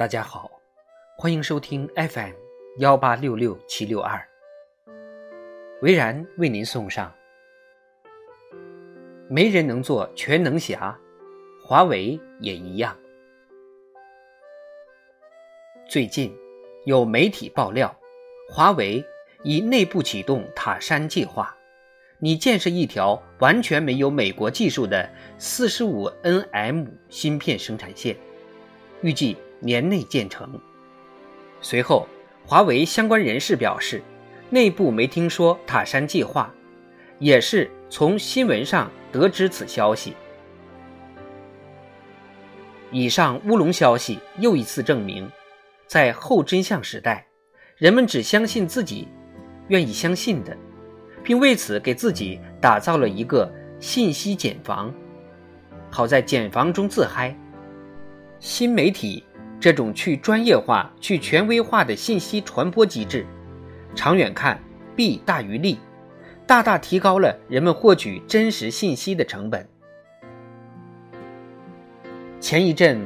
大家好，欢迎收听 FM 幺八六六七六二，维然为您送上。没人能做全能侠，华为也一样。最近有媒体爆料，华为已内部启动塔山计划，拟建设一条完全没有美国技术的四十五 nm 芯片生产线，预计。年内建成。随后，华为相关人士表示，内部没听说塔山计划，也是从新闻上得知此消息。以上乌龙消息又一次证明，在后真相时代，人们只相信自己愿意相信的，并为此给自己打造了一个信息茧房，好在茧房中自嗨。新媒体。这种去专业化、去权威化的信息传播机制，长远看弊大于利，大大提高了人们获取真实信息的成本。前一阵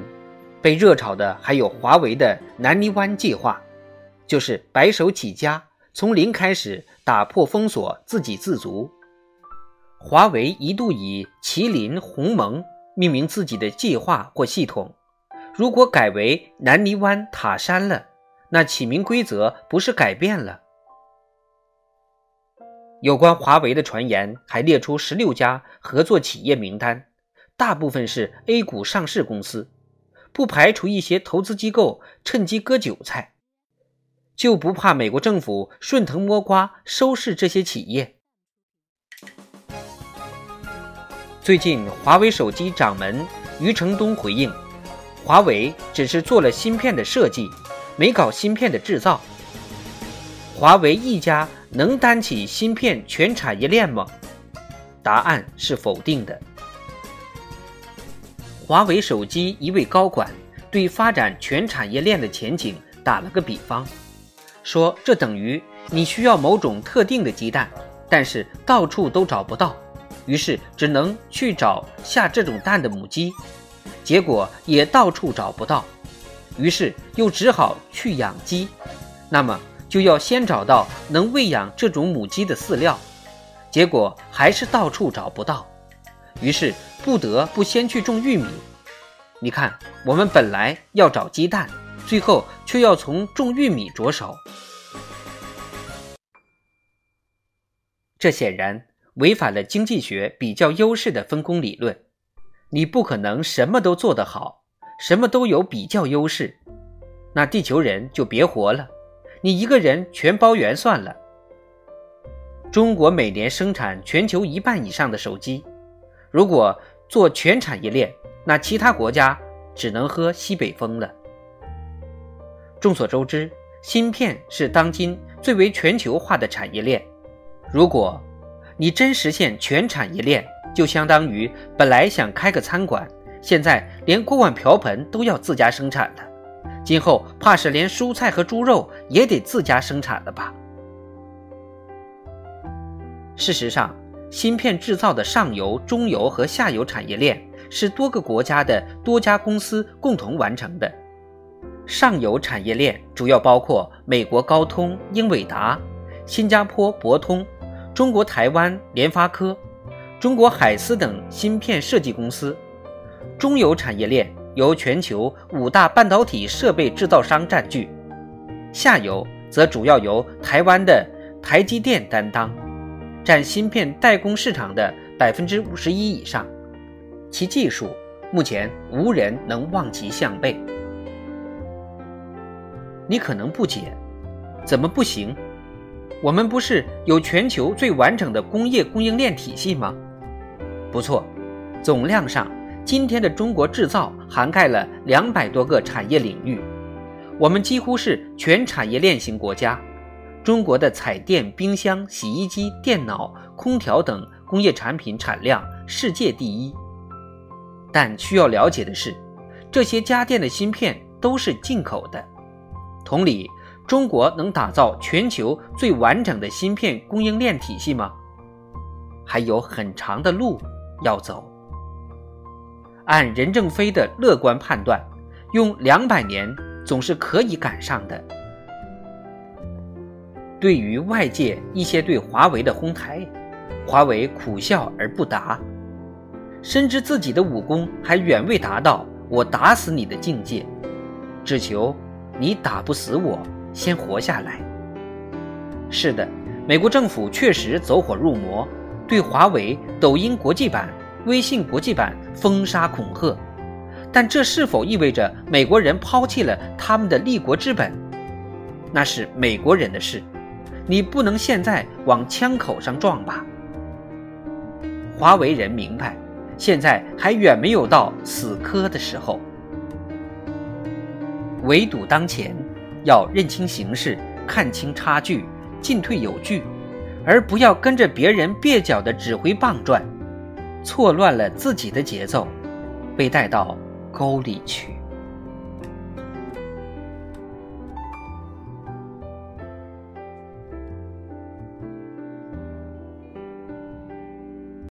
被热炒的还有华为的南泥湾计划，就是白手起家，从零开始打破封锁，自给自足。华为一度以麒麟鸿蒙命名自己的计划或系统。如果改为南泥湾塔山了，那起名规则不是改变了？有关华为的传言还列出十六家合作企业名单，大部分是 A 股上市公司，不排除一些投资机构趁机割韭菜，就不怕美国政府顺藤摸瓜收拾这些企业？最近，华为手机掌门余承东回应。华为只是做了芯片的设计，没搞芯片的制造。华为一家能担起芯片全产业链吗？答案是否定的。华为手机一位高管对发展全产业链的前景打了个比方，说这等于你需要某种特定的鸡蛋，但是到处都找不到，于是只能去找下这种蛋的母鸡。结果也到处找不到，于是又只好去养鸡，那么就要先找到能喂养这种母鸡的饲料，结果还是到处找不到，于是不得不先去种玉米。你看，我们本来要找鸡蛋，最后却要从种玉米着手，这显然违反了经济学比较优势的分工理论。你不可能什么都做得好，什么都有比较优势，那地球人就别活了。你一个人全包圆算了。中国每年生产全球一半以上的手机，如果做全产业链，那其他国家只能喝西北风了。众所周知，芯片是当今最为全球化的产业链。如果你真实现全产业链，就相当于本来想开个餐馆，现在连锅碗瓢盆都要自家生产了，今后怕是连蔬菜和猪肉也得自家生产了吧？事实上，芯片制造的上游、中游和下游产业链是多个国家的多家公司共同完成的。上游产业链主要包括美国高通、英伟达、新加坡博通、中国台湾联发科。中国海思等芯片设计公司，中游产业链由全球五大半导体设备制造商占据，下游则主要由台湾的台积电担当，占芯片代工市场的百分之五十一以上，其技术目前无人能望其项背。你可能不解，怎么不行？我们不是有全球最完整的工业供应链体系吗？不错，总量上，今天的中国制造涵盖了两百多个产业领域，我们几乎是全产业链型国家。中国的彩电、冰箱、洗衣机、电脑、空调等工业产品产量世界第一。但需要了解的是，这些家电的芯片都是进口的。同理，中国能打造全球最完整的芯片供应链体系吗？还有很长的路。要走，按任正非的乐观判断，用两百年总是可以赶上的。对于外界一些对华为的哄抬，华为苦笑而不答，深知自己的武功还远未达到我打死你的境界，只求你打不死我，先活下来。是的，美国政府确实走火入魔，对华为、抖音国际版、微信国际版封杀恐吓，但这是否意味着美国人抛弃了他们的立国之本？那是美国人的事，你不能现在往枪口上撞吧？华为人明白，现在还远没有到死磕的时候。围堵当前，要认清形势，看清差距，进退有据，而不要跟着别人蹩脚的指挥棒转，错乱了自己的节奏，被带到沟里去。